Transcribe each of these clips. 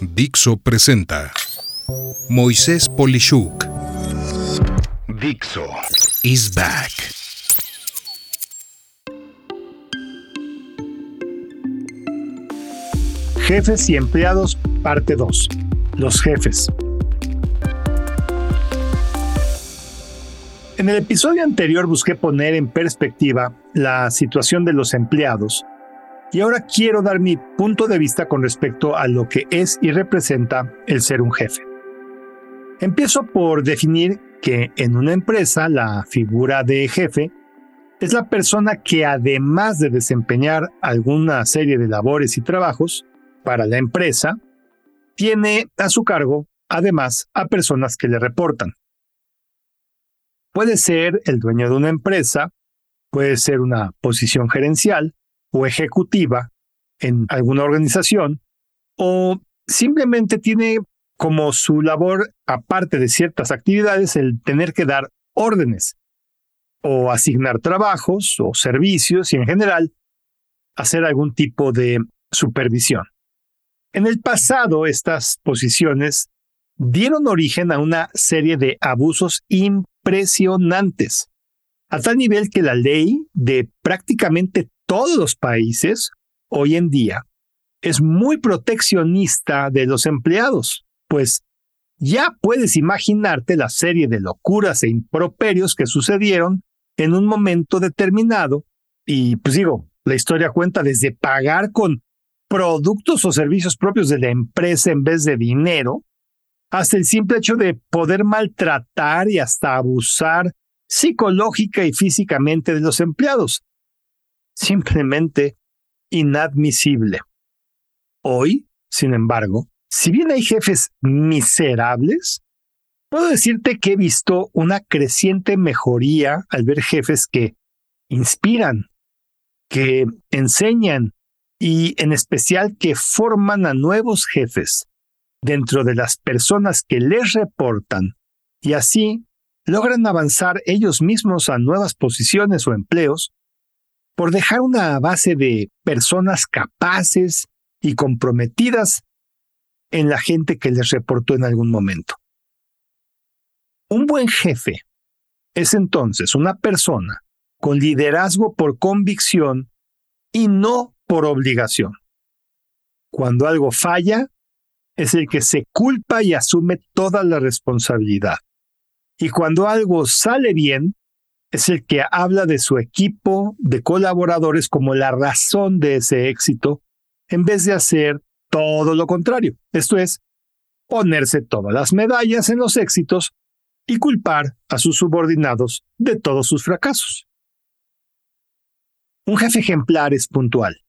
Dixo presenta Moisés Polishuk. Dixo is back. Jefes y empleados, parte 2. Los jefes. En el episodio anterior busqué poner en perspectiva la situación de los empleados y ahora quiero dar mi punto de vista con respecto a lo que es y representa el ser un jefe. Empiezo por definir que en una empresa la figura de jefe es la persona que además de desempeñar alguna serie de labores y trabajos para la empresa, tiene a su cargo además a personas que le reportan. Puede ser el dueño de una empresa, puede ser una posición gerencial o ejecutiva en alguna organización, o simplemente tiene como su labor, aparte de ciertas actividades, el tener que dar órdenes o asignar trabajos o servicios y en general hacer algún tipo de supervisión. En el pasado, estas posiciones dieron origen a una serie de abusos impresionantes, a tal nivel que la ley de prácticamente todos los países hoy en día es muy proteccionista de los empleados, pues ya puedes imaginarte la serie de locuras e improperios que sucedieron en un momento determinado y pues digo, la historia cuenta desde pagar con productos o servicios propios de la empresa en vez de dinero, hasta el simple hecho de poder maltratar y hasta abusar psicológica y físicamente de los empleados. Simplemente inadmisible. Hoy, sin embargo, si bien hay jefes miserables, puedo decirte que he visto una creciente mejoría al ver jefes que inspiran, que enseñan y en especial que forman a nuevos jefes dentro de las personas que les reportan y así logran avanzar ellos mismos a nuevas posiciones o empleos por dejar una base de personas capaces y comprometidas en la gente que les reportó en algún momento. Un buen jefe es entonces una persona con liderazgo por convicción y no por obligación. Cuando algo falla, es el que se culpa y asume toda la responsabilidad. Y cuando algo sale bien, es el que habla de su equipo de colaboradores como la razón de ese éxito, en vez de hacer todo lo contrario. Esto es, ponerse todas las medallas en los éxitos y culpar a sus subordinados de todos sus fracasos. Un jefe ejemplar es puntual.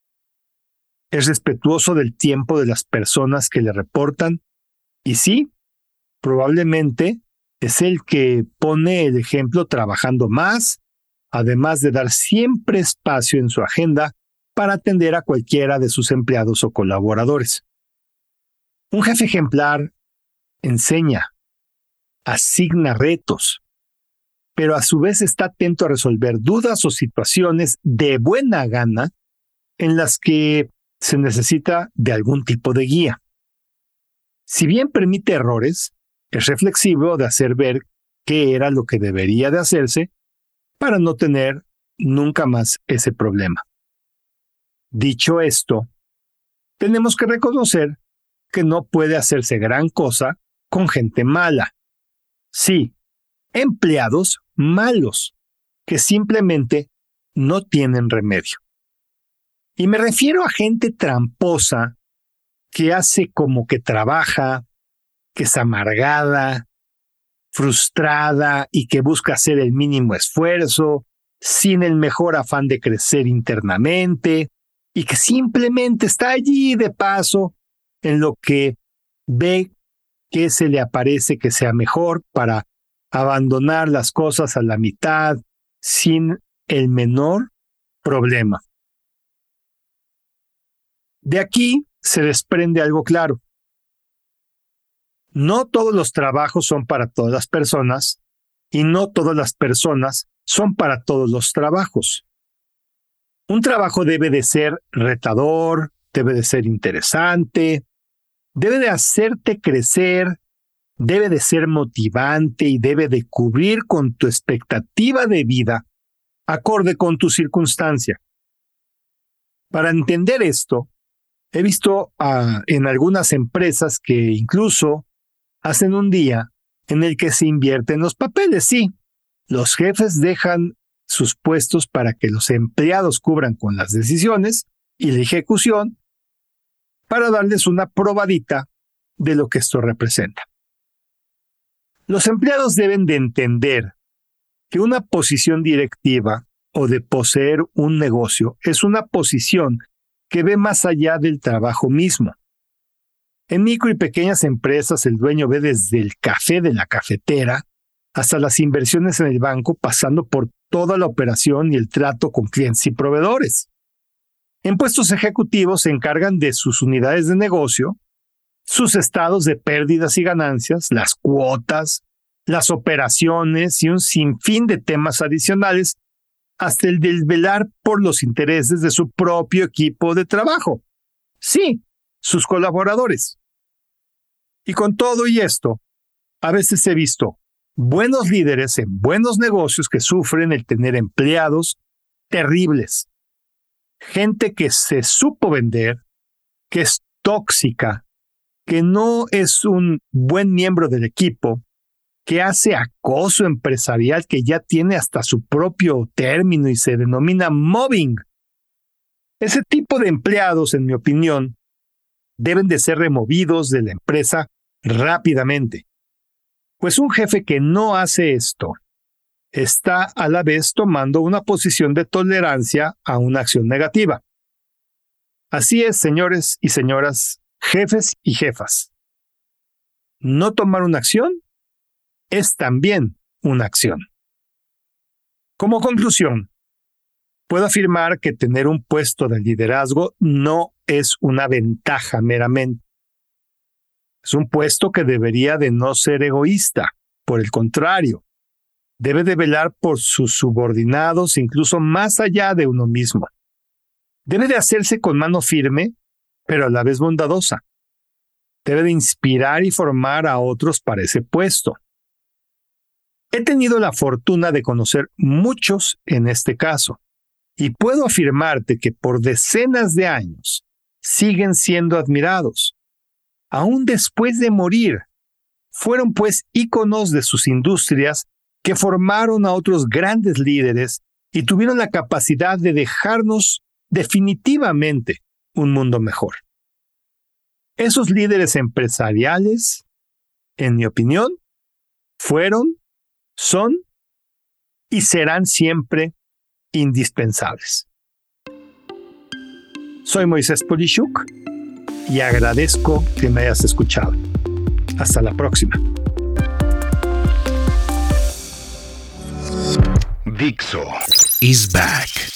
Es respetuoso del tiempo de las personas que le reportan y sí, probablemente es el que pone el ejemplo trabajando más, además de dar siempre espacio en su agenda para atender a cualquiera de sus empleados o colaboradores. Un jefe ejemplar enseña, asigna retos, pero a su vez está atento a resolver dudas o situaciones de buena gana en las que se necesita de algún tipo de guía. Si bien permite errores, es reflexivo de hacer ver qué era lo que debería de hacerse para no tener nunca más ese problema. Dicho esto, tenemos que reconocer que no puede hacerse gran cosa con gente mala. Sí, empleados malos, que simplemente no tienen remedio. Y me refiero a gente tramposa que hace como que trabaja, que es amargada, frustrada y que busca hacer el mínimo esfuerzo, sin el mejor afán de crecer internamente, y que simplemente está allí de paso en lo que ve que se le aparece que sea mejor para abandonar las cosas a la mitad sin el menor problema. De aquí se desprende algo claro. No todos los trabajos son para todas las personas y no todas las personas son para todos los trabajos. Un trabajo debe de ser retador, debe de ser interesante, debe de hacerte crecer, debe de ser motivante y debe de cubrir con tu expectativa de vida acorde con tu circunstancia. Para entender esto, he visto en algunas empresas que incluso hacen un día en el que se invierten los papeles. Sí, los jefes dejan sus puestos para que los empleados cubran con las decisiones y la ejecución para darles una probadita de lo que esto representa. Los empleados deben de entender que una posición directiva o de poseer un negocio es una posición que ve más allá del trabajo mismo. En micro y pequeñas empresas el dueño ve desde el café de la cafetera hasta las inversiones en el banco, pasando por toda la operación y el trato con clientes y proveedores. En puestos ejecutivos se encargan de sus unidades de negocio, sus estados de pérdidas y ganancias, las cuotas, las operaciones y un sinfín de temas adicionales, hasta el de velar por los intereses de su propio equipo de trabajo. Sí, sus colaboradores. Y con todo y esto, a veces he visto buenos líderes en buenos negocios que sufren el tener empleados terribles. Gente que se supo vender, que es tóxica, que no es un buen miembro del equipo, que hace acoso empresarial que ya tiene hasta su propio término y se denomina mobbing. Ese tipo de empleados, en mi opinión, deben de ser removidos de la empresa rápidamente. Pues un jefe que no hace esto está a la vez tomando una posición de tolerancia a una acción negativa. Así es, señores y señoras, jefes y jefas. No tomar una acción es también una acción. Como conclusión, puedo afirmar que tener un puesto de liderazgo no es una ventaja meramente. Es un puesto que debería de no ser egoísta, por el contrario, debe de velar por sus subordinados incluso más allá de uno mismo. Debe de hacerse con mano firme, pero a la vez bondadosa. Debe de inspirar y formar a otros para ese puesto. He tenido la fortuna de conocer muchos en este caso, y puedo afirmarte que por decenas de años siguen siendo admirados. Aún después de morir, fueron pues íconos de sus industrias que formaron a otros grandes líderes y tuvieron la capacidad de dejarnos definitivamente un mundo mejor. Esos líderes empresariales, en mi opinión, fueron son y serán siempre indispensables. Soy Moisés Polishuk y agradezco que me hayas escuchado. Hasta la próxima. Dixo is back.